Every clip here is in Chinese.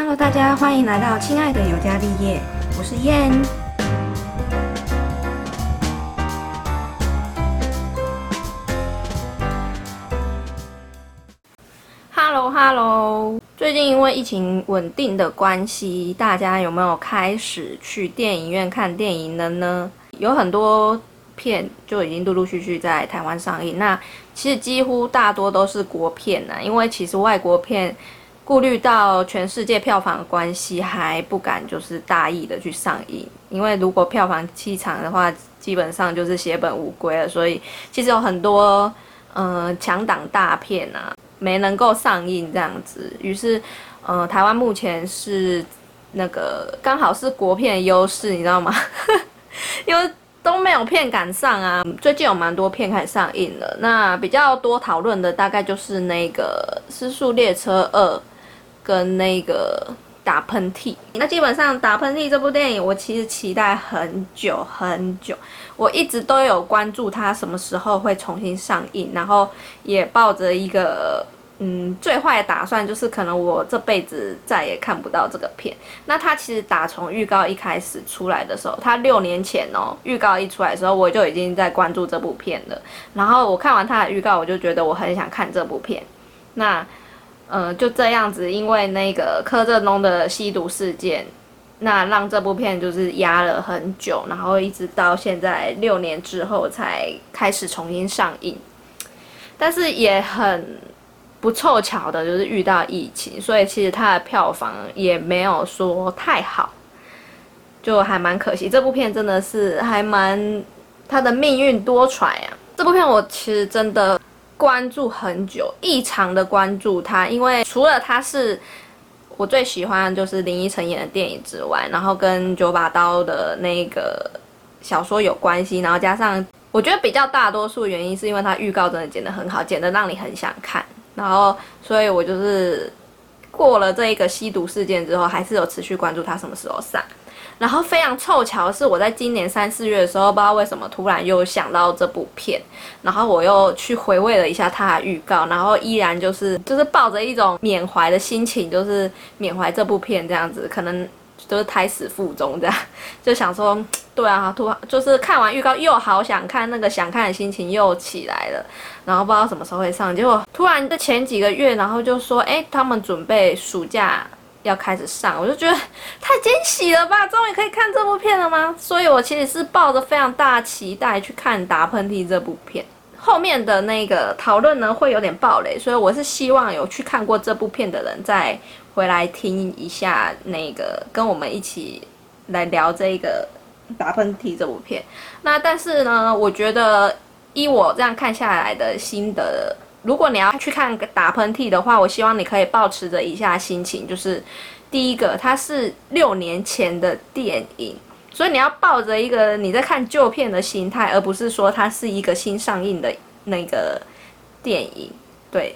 Hello，大家欢迎来到亲爱的尤加利叶，我是燕。Hello，Hello，最近因为疫情稳定的关系，大家有没有开始去电影院看电影了呢？有很多片就已经陆陆续续在台湾上映，那其实几乎大多都是国片呢，因为其实外国片。顾虑到全世界票房的关系，还不敢就是大意的去上映，因为如果票房凄惨的话，基本上就是血本无归了。所以其实有很多嗯强档大片啊，没能够上映这样子。于是，呃，台湾目前是那个刚好是国片优势，你知道吗？因为都没有片赶上啊。最近有蛮多片开始上映了，那比较多讨论的大概就是那个《失速列车二》。跟那个打喷嚏，那基本上打喷嚏这部电影，我其实期待很久很久，我一直都有关注它什么时候会重新上映，然后也抱着一个嗯最坏的打算，就是可能我这辈子再也看不到这个片。那它其实打从预告一开始出来的时候，它六年前哦，预告一出来的时候，我就已经在关注这部片了。然后我看完它的预告，我就觉得我很想看这部片。那嗯，就这样子，因为那个柯震东的吸毒事件，那让这部片就是压了很久，然后一直到现在六年之后才开始重新上映。但是也很不凑巧的，就是遇到疫情，所以其实它的票房也没有说太好，就还蛮可惜。这部片真的是还蛮它的命运多舛啊！这部片我其实真的。关注很久，异常的关注他，因为除了他是我最喜欢就是林依晨演的电影之外，然后跟九把刀的那个小说有关系，然后加上我觉得比较大多数原因是因为他预告真的剪得很好，剪得让你很想看，然后所以我就是过了这一个吸毒事件之后，还是有持续关注他什么时候上。然后非常凑巧的是，我在今年三四月的时候，不知道为什么突然又想到这部片，然后我又去回味了一下它的预告，然后依然就是就是抱着一种缅怀的心情，就是缅怀这部片这样子，可能都是胎死腹中这样，就想说，对啊，突然就是看完预告又好想看，那个想看的心情又起来了，然后不知道什么时候会上，结果突然在前几个月，然后就说，哎，他们准备暑假。要开始上，我就觉得太惊喜了吧！终于可以看这部片了吗？所以我其实是抱着非常大期待去看《打喷嚏》这部片。后面的那个讨论呢，会有点暴雷，所以我是希望有去看过这部片的人再回来听一下，那个跟我们一起来聊这个《打喷嚏》这部片。那但是呢，我觉得依我这样看下来的心得。如果你要去看打喷嚏的话，我希望你可以保持着以下心情，就是第一个，它是六年前的电影，所以你要抱着一个你在看旧片的心态，而不是说它是一个新上映的那个电影。对，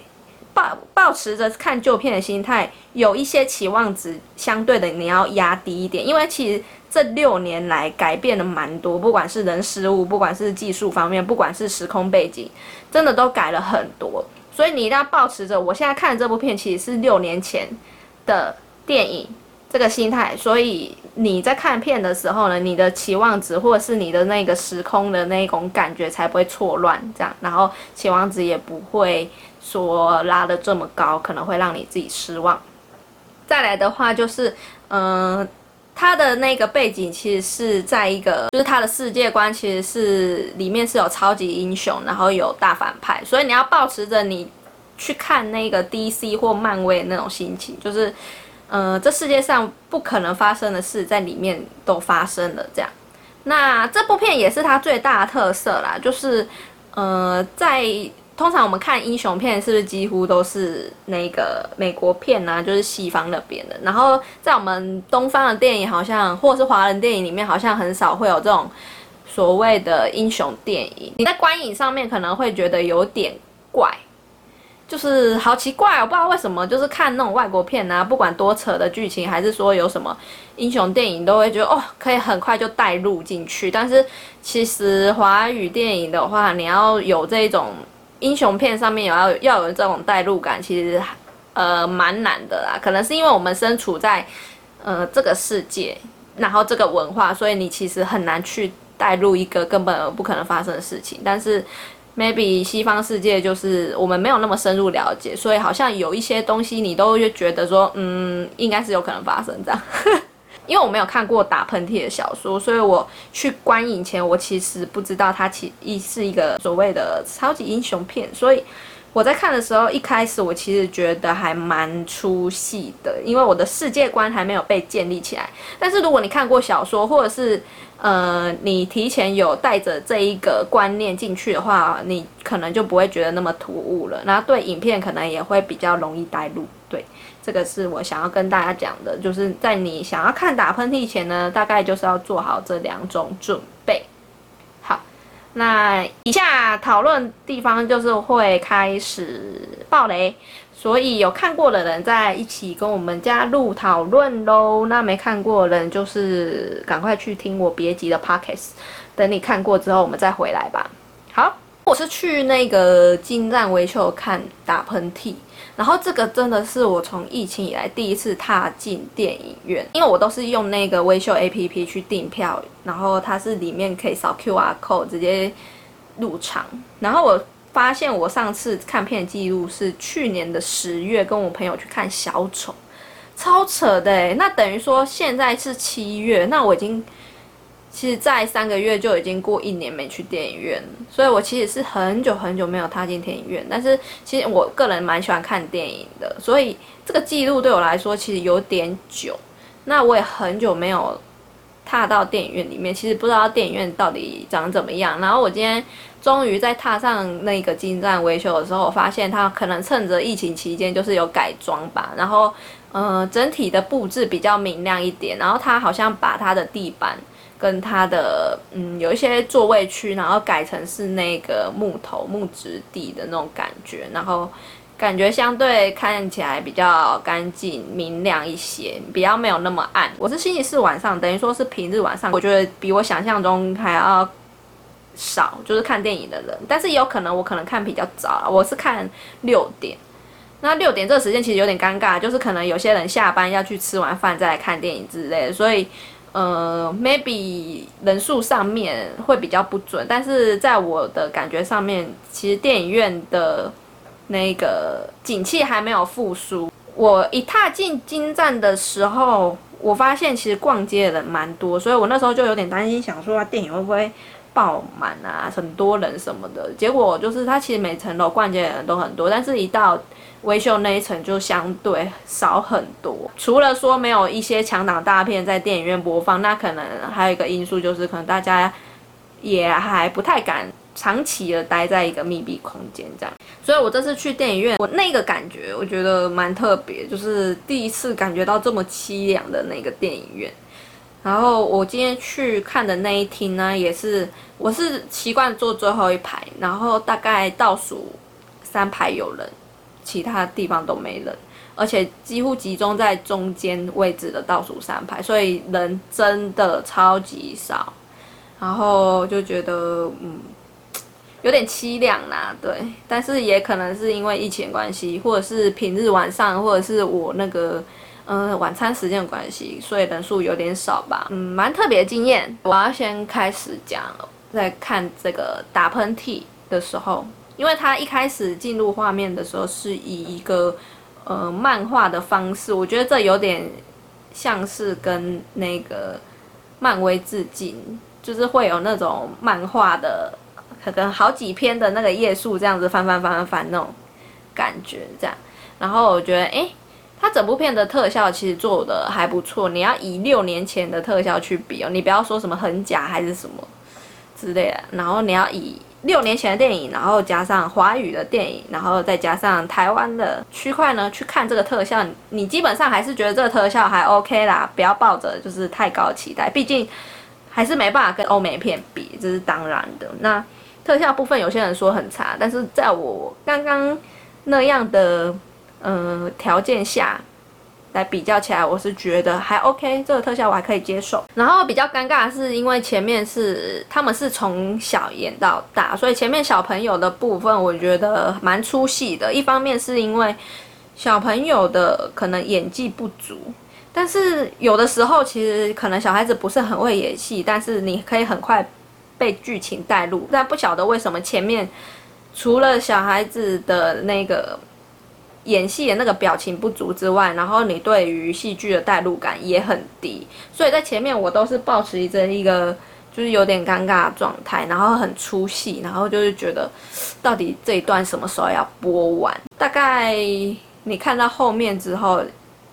抱保持着看旧片的心态，有一些期望值相对的你要压低一点，因为其实这六年来改变了蛮多，不管是人事物，不管是技术方面，不管是时空背景。真的都改了很多，所以你一定要保持着我现在看的这部片其实是六年前的电影这个心态，所以你在看片的时候呢，你的期望值或者是你的那个时空的那种感觉才不会错乱，这样，然后期望值也不会说拉的这么高，可能会让你自己失望。再来的话就是，嗯。他的那个背景其实是在一个，就是他的世界观其实是里面是有超级英雄，然后有大反派，所以你要保持着你去看那个 DC 或漫威那种心情，就是，呃，这世界上不可能发生的事在里面都发生了这样。那这部片也是它最大的特色啦，就是，呃，在。通常我们看英雄片，是不是几乎都是那个美国片呢？就是西方那边的。然后在我们东方的电影，好像或是华人电影里面，好像很少会有这种所谓的英雄电影。你在观影上面可能会觉得有点怪，就是好奇怪，我不知道为什么，就是看那种外国片啊，不管多扯的剧情，还是说有什么英雄电影，都会觉得哦，可以很快就带入进去。但是其实华语电影的话，你要有这种。英雄片上面有要要有这种代入感，其实呃蛮难的啦。可能是因为我们身处在呃这个世界，然后这个文化，所以你其实很难去带入一个根本不可能发生的事情。但是 maybe 西方世界就是我们没有那么深入了解，所以好像有一些东西你都会觉得说，嗯，应该是有可能发生这样。因为我没有看过打喷嚏的小说，所以我去观影前，我其实不知道它其一是一个所谓的超级英雄片，所以我在看的时候，一开始我其实觉得还蛮出戏的，因为我的世界观还没有被建立起来。但是如果你看过小说，或者是呃你提前有带着这一个观念进去的话，你可能就不会觉得那么突兀了，然后对影片可能也会比较容易带入，对。这个是我想要跟大家讲的，就是在你想要看打喷嚏前呢，大概就是要做好这两种准备。那以下讨论地方就是会开始爆雷，所以有看过的人在一起跟我们加入讨论喽。那没看过的人就是赶快去听我别急的 pockets，等你看过之后我们再回来吧。我是去那个金站维修看打喷嚏。然后这个真的是我从疫情以来第一次踏进电影院，因为我都是用那个微秀 A P P 去订票，然后它是里面可以扫 Q R code 直接入场。然后我发现我上次看片记录是去年的十月，跟我朋友去看小丑，超扯的那等于说现在是七月，那我已经。其实，在三个月就已经过一年没去电影院，所以我其实是很久很久没有踏进电影院。但是，其实我个人蛮喜欢看电影的，所以这个记录对我来说其实有点久。那我也很久没有踏到电影院里面，其实不知道电影院到底长怎么样。然后我今天终于在踏上那个金站维修的时候，我发现它可能趁着疫情期间就是有改装吧，然后，呃，整体的布置比较明亮一点，然后它好像把它的地板。跟它的嗯有一些座位区，然后改成是那个木头木质地的那种感觉，然后感觉相对看起来比较干净明亮一些，比较没有那么暗。我是星期四晚上，等于说是平日晚上，我觉得比我想象中还要少，就是看电影的人。但是也有可能我可能看比较早，我是看六点，那六点这个时间其实有点尴尬，就是可能有些人下班要去吃完饭再来看电影之类的，所以。呃，maybe 人数上面会比较不准，但是在我的感觉上面，其实电影院的那个景气还没有复苏。我一踏进金站的时候，我发现其实逛街的人蛮多，所以我那时候就有点担心，想说电影会不会爆满啊，很多人什么的。结果就是它其实每层楼逛街的人都很多，但是一到微秀那一层就相对少很多，除了说没有一些强档大片在电影院播放，那可能还有一个因素就是可能大家也还不太敢长期的待在一个密闭空间这样。所以我这次去电影院，我那个感觉我觉得蛮特别，就是第一次感觉到这么凄凉的那个电影院。然后我今天去看的那一厅呢，也是我是习惯坐最后一排，然后大概倒数三排有人。其他地方都没人，而且几乎集中在中间位置的倒数三排，所以人真的超级少。然后就觉得，嗯，有点凄凉啦，对。但是也可能是因为疫情关系，或者是平日晚上，或者是我那个，嗯，晚餐时间的关系，所以人数有点少吧。嗯，蛮特别的经验。我要先开始讲，在看这个打喷嚏的时候。因为他一开始进入画面的时候是以一个呃漫画的方式，我觉得这有点像是跟那个漫威致敬，就是会有那种漫画的可能好几篇的那个页数这样子翻翻翻翻翻那种感觉这样。然后我觉得，哎，他整部片的特效其实做的还不错。你要以六年前的特效去比哦，你不要说什么很假还是什么之类的，然后你要以。六年前的电影，然后加上华语的电影，然后再加上台湾的区块呢，去看这个特效，你基本上还是觉得这个特效还 OK 啦，不要抱着就是太高期待，毕竟还是没办法跟欧美片比，这是当然的。那特效部分有些人说很差，但是在我刚刚那样的嗯条件下。来比较起来，我是觉得还 OK，这个特效我还可以接受。然后比较尴尬的是，因为前面是他们是从小演到大，所以前面小朋友的部分我觉得蛮出戏的。一方面是因为小朋友的可能演技不足，但是有的时候其实可能小孩子不是很会演戏，但是你可以很快被剧情带入。但不晓得为什么前面除了小孩子的那个演戏的那个表情不足之外，然后你对于戏剧的代入感也很低，所以在前面我都是保持着一个。就是有点尴尬的状态，然后很出戏，然后就是觉得，到底这一段什么时候要播完？大概你看到后面之后，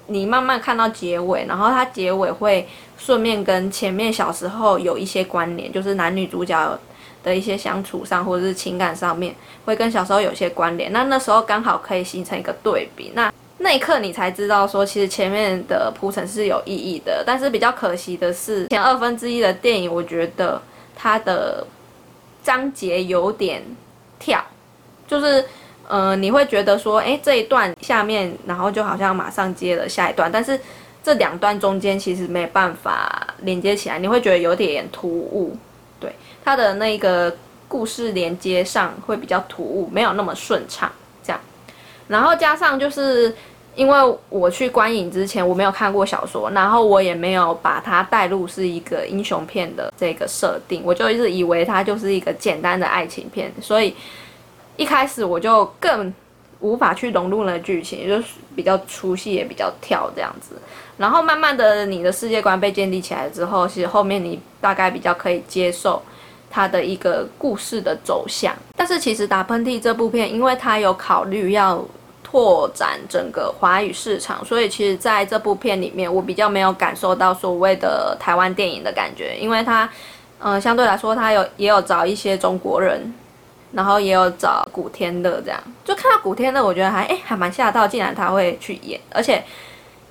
你慢慢看到结尾，然后它结尾会顺便跟前面小时候有一些关联，就是男女主角的一些相处上或者是情感上面，会跟小时候有些关联。那那时候刚好可以形成一个对比。那那一刻你才知道说，其实前面的铺陈是有意义的，但是比较可惜的是，前二分之一的电影，我觉得它的章节有点跳，就是呃，你会觉得说，哎，这一段下面，然后就好像马上接了下一段，但是这两段中间其实没办法连接起来，你会觉得有点突兀，它的那个故事连接上会比较突兀，没有那么顺畅，这样，然后加上就是。因为我去观影之前，我没有看过小说，然后我也没有把它带入是一个英雄片的这个设定，我就一直以为它就是一个简单的爱情片，所以一开始我就更无法去融入那剧情，就是比较出戏也比较跳这样子。然后慢慢的，你的世界观被建立起来之后，其实后面你大概比较可以接受它的一个故事的走向。但是其实打喷嚏这部片，因为它有考虑要。拓展整个华语市场，所以其实在这部片里面，我比较没有感受到所谓的台湾电影的感觉，因为它，嗯，相对来说，它有也有找一些中国人，然后也有找古天乐这样，就看到古天乐，我觉得还哎还蛮吓到，竟然他会去演，而且。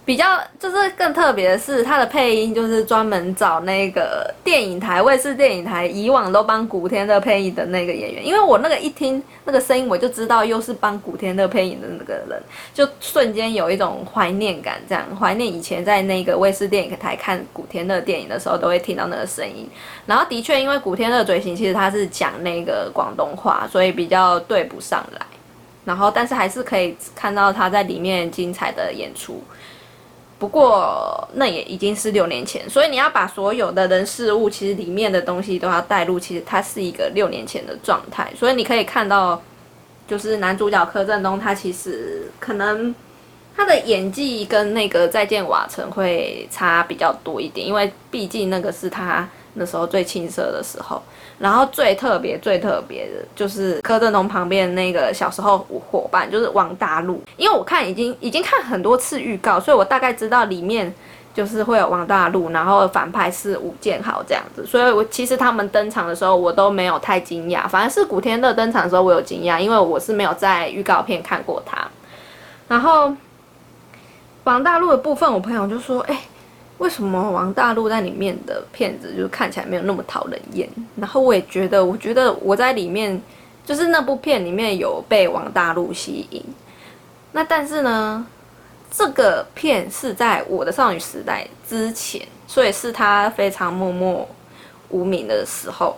比较就是更特别的是，他的配音就是专门找那个电影台、卫视电影台以往都帮古天乐配音的那个演员。因为我那个一听那个声音，我就知道又是帮古天乐配音的那个人，就瞬间有一种怀念感，这样怀念以前在那个卫视电影台看古天乐电影的时候，都会听到那个声音。然后的确，因为古天乐嘴型其实他是讲那个广东话，所以比较对不上来。然后，但是还是可以看到他在里面精彩的演出。不过那也已经是六年前，所以你要把所有的人事物，其实里面的东西都要带入。其实它是一个六年前的状态，所以你可以看到，就是男主角柯震东，他其实可能他的演技跟那个再见瓦城会差比较多一点，因为毕竟那个是他那时候最青涩的时候。然后最特别、最特别的就是柯震东旁边那个小时候伙伴，就是王大陆。因为我看已经已经看很多次预告，所以我大概知道里面就是会有王大陆，然后反派是吴建豪这样子。所以我其实他们登场的时候，我都没有太惊讶。反而是古天乐登场的时候，我有惊讶，因为我是没有在预告片看过他。然后王大陆的部分，我朋友就说：“哎。”为什么王大陆在里面的片子就是看起来没有那么讨人厌？然后我也觉得，我觉得我在里面就是那部片里面有被王大陆吸引。那但是呢，这个片是在我的少女时代之前，所以是他非常默默无名的时候。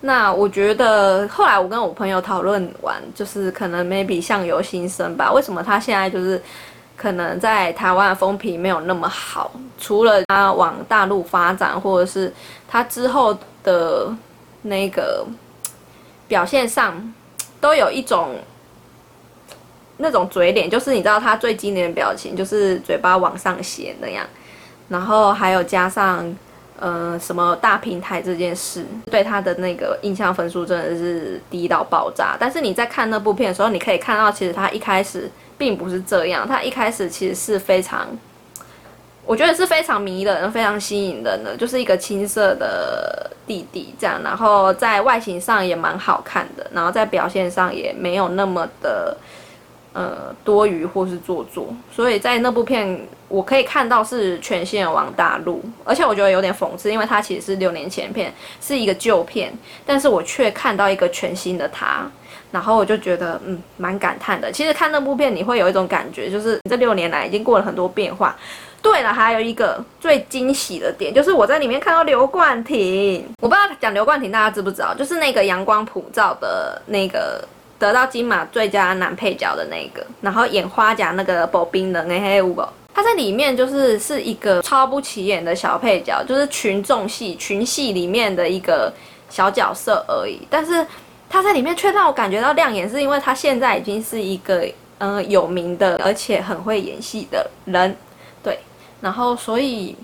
那我觉得后来我跟我朋友讨论完，就是可能 maybe 相由心生吧。为什么他现在就是？可能在台湾风评没有那么好，除了他往大陆发展，或者是他之后的那个表现上，都有一种那种嘴脸，就是你知道他最经典的表情，就是嘴巴往上斜那样，然后还有加上呃什么大平台这件事，对他的那个印象分数真的是低到爆炸。但是你在看那部片的时候，你可以看到其实他一开始。并不是这样，他一开始其实是非常，我觉得是非常迷人、非常吸引人的，就是一个青涩的弟弟这样，然后在外形上也蛮好看的，然后在表现上也没有那么的呃多余或是做作，所以在那部片我可以看到是全线往大陆，而且我觉得有点讽刺，因为它其实是六年前片，是一个旧片，但是我却看到一个全新的他。然后我就觉得，嗯，蛮感叹的。其实看那部片，你会有一种感觉，就是这六年来已经过了很多变化。对了，还有一个最惊喜的点，就是我在里面看到刘冠廷。我不知道讲刘冠廷大家知不知道，就是那个阳光普照的那个得到金马最佳男配角的那个，然后演花甲那个保冰的那黑五宝，他在里面就是是一个超不起眼的小配角，就是群众戏群戏里面的一个小角色而已。但是他在里面却让我感觉到亮眼，是因为他现在已经是一个嗯有名的，而且很会演戏的人，对。然后所以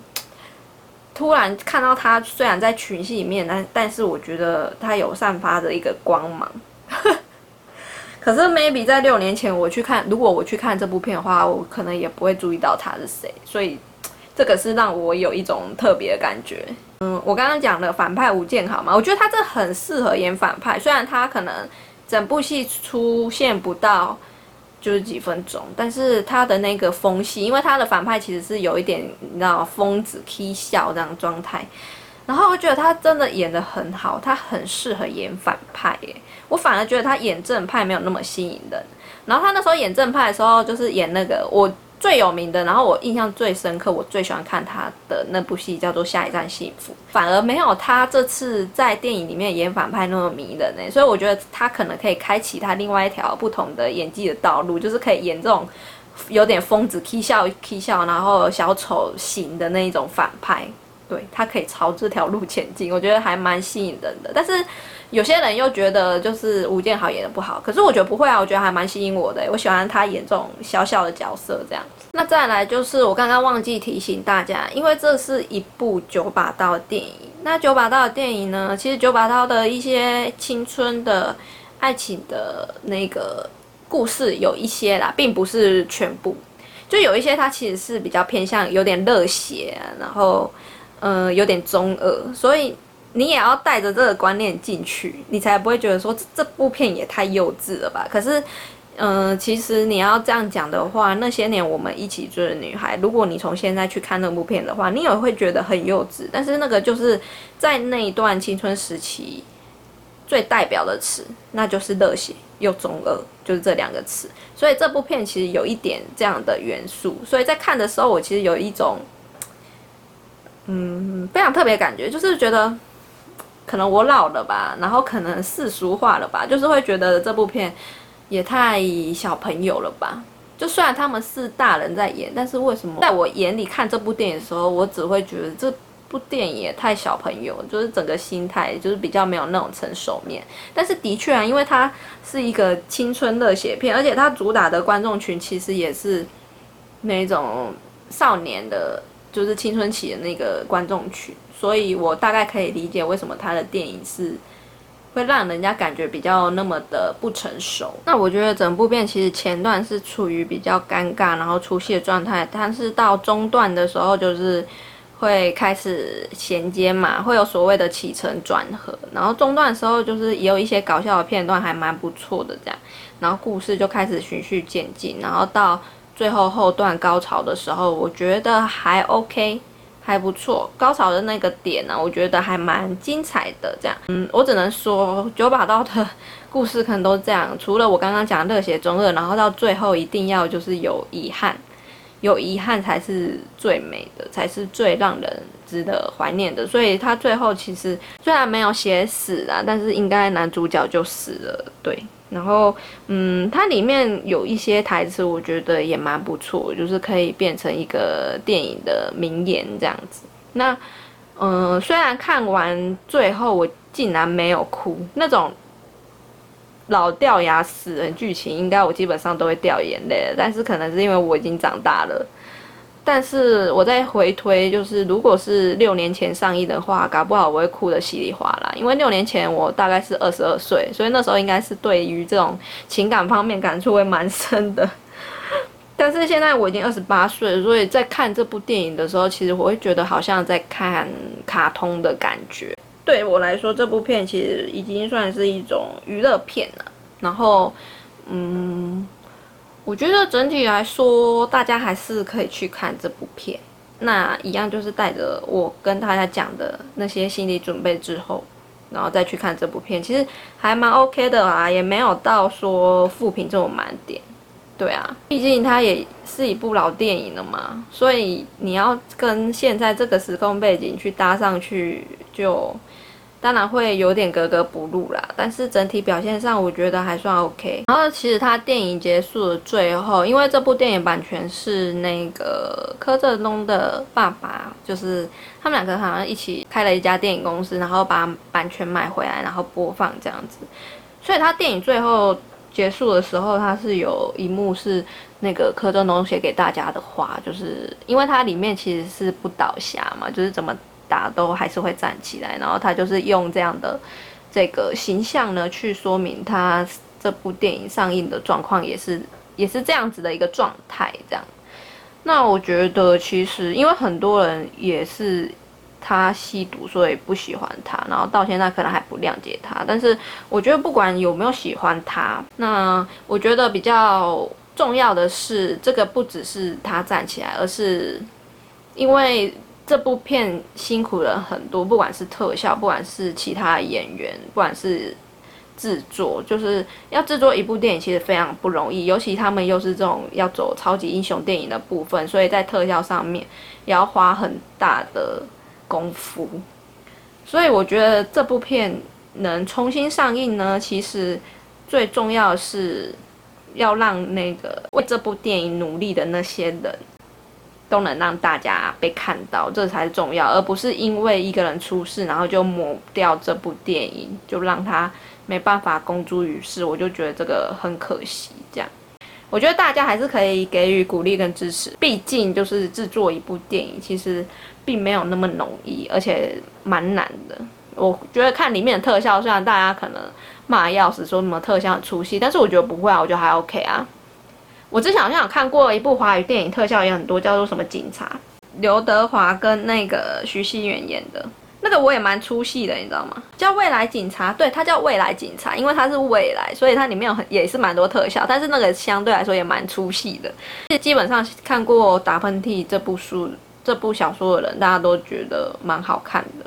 突然看到他，虽然在群戏里面，但但是我觉得他有散发着一个光芒。可是 maybe 在六年前我去看，如果我去看这部片的话，我可能也不会注意到他是谁，所以这个是让我有一种特别的感觉。嗯，我刚刚讲的反派吴建豪嘛，我觉得他这很适合演反派，虽然他可能整部戏出现不到就是几分钟，但是他的那个疯戏，因为他的反派其实是有一点你知道疯子 k 笑这样状态。然后我觉得他真的演的很好，他很适合演反派耶。我反而觉得他演正派没有那么吸引人。然后他那时候演正派的时候，就是演那个我最有名的，然后我印象最深刻，我最喜欢看他的那部戏叫做《下一站幸福》，反而没有他这次在电影里面演反派那么迷人呢。所以我觉得他可能可以开启他另外一条不同的演技的道路，就是可以演这种有点疯子、k 笑、k 笑，然后小丑型的那一种反派。对他可以朝这条路前进，我觉得还蛮吸引人的。但是有些人又觉得就是吴建豪演的不好，可是我觉得不会啊，我觉得还蛮吸引我的。我喜欢他演这种小小的角色这样。那再来就是我刚刚忘记提醒大家，因为这是一部九把刀的电影。那九把刀的电影呢，其实九把刀的一些青春的爱情的那个故事有一些啦，并不是全部。就有一些它其实是比较偏向有点热血，然后。嗯，有点中二，所以你也要带着这个观念进去，你才不会觉得说这部片也太幼稚了吧？可是，嗯，其实你要这样讲的话，那些年我们一起追的女孩，如果你从现在去看那部片的话，你也会觉得很幼稚。但是那个就是在那一段青春时期最代表的词，那就是热血又中二，就是这两个词。所以这部片其实有一点这样的元素，所以在看的时候，我其实有一种。嗯，非常特别感觉，就是觉得可能我老了吧，然后可能世俗化了吧，就是会觉得这部片也太小朋友了吧。就虽然他们是大人在演，但是为什么在我眼里看这部电影的时候，我只会觉得这部电影也太小朋友，就是整个心态就是比较没有那种成熟面。但是的确啊，因为它是一个青春热血片，而且它主打的观众群其实也是那种少年的。就是青春期的那个观众群，所以我大概可以理解为什么他的电影是会让人家感觉比较那么的不成熟。那我觉得整部片其实前段是处于比较尴尬，然后出戏的状态，但是到中段的时候就是会开始衔接嘛，会有所谓的起承转合，然后中段的时候就是也有一些搞笑的片段，还蛮不错的这样，然后故事就开始循序渐进，然后到。最后后段高潮的时候，我觉得还 OK，还不错。高潮的那个点呢，我觉得还蛮精彩的。这样，嗯，我只能说九把刀的故事可能都这样。除了我刚刚讲热血中二，然后到最后一定要就是有遗憾，有遗憾才是最美的，才是最让人值得怀念的。所以他最后其实虽然没有写死啊，但是应该男主角就死了，对。然后，嗯，它里面有一些台词，我觉得也蛮不错，就是可以变成一个电影的名言这样子。那，嗯，虽然看完最后我竟然没有哭，那种老掉牙死人剧情，应该我基本上都会掉眼泪，但是可能是因为我已经长大了。但是我在回推，就是如果是六年前上映的话，搞不好我会哭得稀里哗啦。因为六年前我大概是二十二岁，所以那时候应该是对于这种情感方面感触会蛮深的。但是现在我已经二十八岁，所以在看这部电影的时候，其实我会觉得好像在看卡通的感觉。对我来说，这部片其实已经算是一种娱乐片了。然后，嗯。我觉得整体来说，大家还是可以去看这部片。那一样就是带着我跟大家讲的那些心理准备之后，然后再去看这部片，其实还蛮 OK 的啊，也没有到说负评这么满点。对啊，毕竟它也是一部老电影了嘛，所以你要跟现在这个时空背景去搭上去，就。当然会有点格格不入啦。但是整体表现上，我觉得还算 OK。然后其实他电影结束的最后，因为这部电影版权是那个柯震东的爸爸，就是他们两个好像一起开了一家电影公司，然后把版权买回来，然后播放这样子。所以他电影最后结束的时候，他是有一幕是。那个柯震东写给大家的话，就是因为它里面其实是不倒下嘛，就是怎么打都还是会站起来。然后他就是用这样的这个形象呢，去说明他这部电影上映的状况也是也是这样子的一个状态。这样，那我觉得其实因为很多人也是他吸毒，所以不喜欢他，然后到现在可能还不谅解他。但是我觉得不管有没有喜欢他，那我觉得比较。重要的是，这个不只是他站起来，而是因为这部片辛苦了很多，不管是特效，不管是其他演员，不管是制作，就是要制作一部电影其实非常不容易，尤其他们又是这种要走超级英雄电影的部分，所以在特效上面也要花很大的功夫。所以我觉得这部片能重新上映呢，其实最重要的是。要让那个为这部电影努力的那些人，都能让大家被看到，这才是重要，而不是因为一个人出事，然后就抹掉这部电影，就让他没办法公诸于世。我就觉得这个很可惜。这样，我觉得大家还是可以给予鼓励跟支持，毕竟就是制作一部电影，其实并没有那么容易，而且蛮难的。我觉得看里面的特效，虽然大家可能。骂要死，说什么特效很出戏，但是我觉得不会啊，我觉得还 OK 啊。我之前好像有看过一部华语电影，特效也很多，叫做什么警察，刘德华跟那个徐熙媛演的，那个我也蛮出戏的，你知道吗？叫未来警察，对，它叫未来警察，因为它是未来，所以它里面有很也是蛮多特效，但是那个相对来说也蛮出戏的。基本上看过《打喷嚏》这部书、这部小说的人，大家都觉得蛮好看的。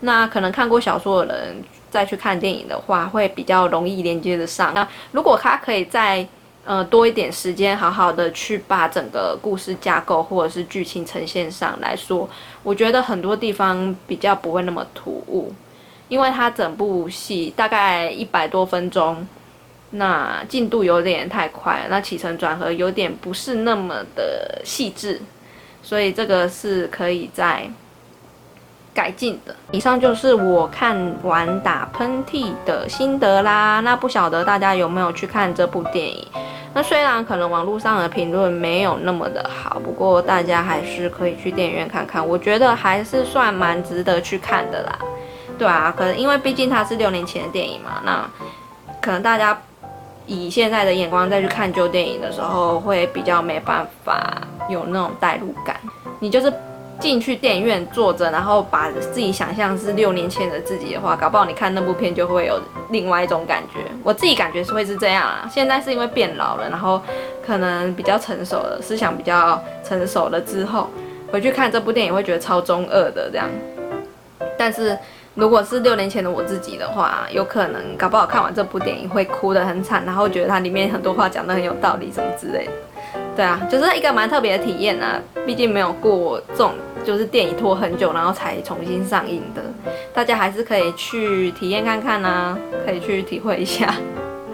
那可能看过小说的人。再去看电影的话，会比较容易连接得上。那如果他可以在呃多一点时间，好好的去把整个故事架构或者是剧情呈现上来说，我觉得很多地方比较不会那么突兀，因为它整部戏大概一百多分钟，那进度有点太快，那起承转合有点不是那么的细致，所以这个是可以在。改进的。以上就是我看完打喷嚏的心得啦。那不晓得大家有没有去看这部电影？那虽然可能网络上的评论没有那么的好，不过大家还是可以去电影院看看。我觉得还是算蛮值得去看的啦。对啊，可能因为毕竟它是六年前的电影嘛，那可能大家以现在的眼光再去看旧电影的时候，会比较没办法有那种代入感。你就是。进去电影院坐着，然后把自己想象是六年前的自己的话，搞不好你看那部片就会有另外一种感觉。我自己感觉是会是这样啊。现在是因为变老了，然后可能比较成熟了，思想比较成熟了之后，回去看这部电影会觉得超中二的这样。但是如果是六年前的我自己的话，有可能搞不好看完这部电影会哭得很惨，然后觉得它里面很多话讲得很有道理什么之类的。对啊，就是一个蛮特别的体验啊，毕竟没有过这种。就是电影拖很久，然后才重新上映的，大家还是可以去体验看看啊，可以去体会一下。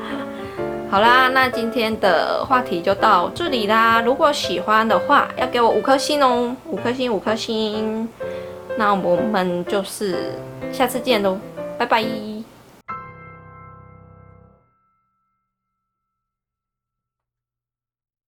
好啦，那今天的话题就到这里啦。如果喜欢的话，要给我五颗星哦，五颗星，五颗星。那我们就是下次见喽，拜拜。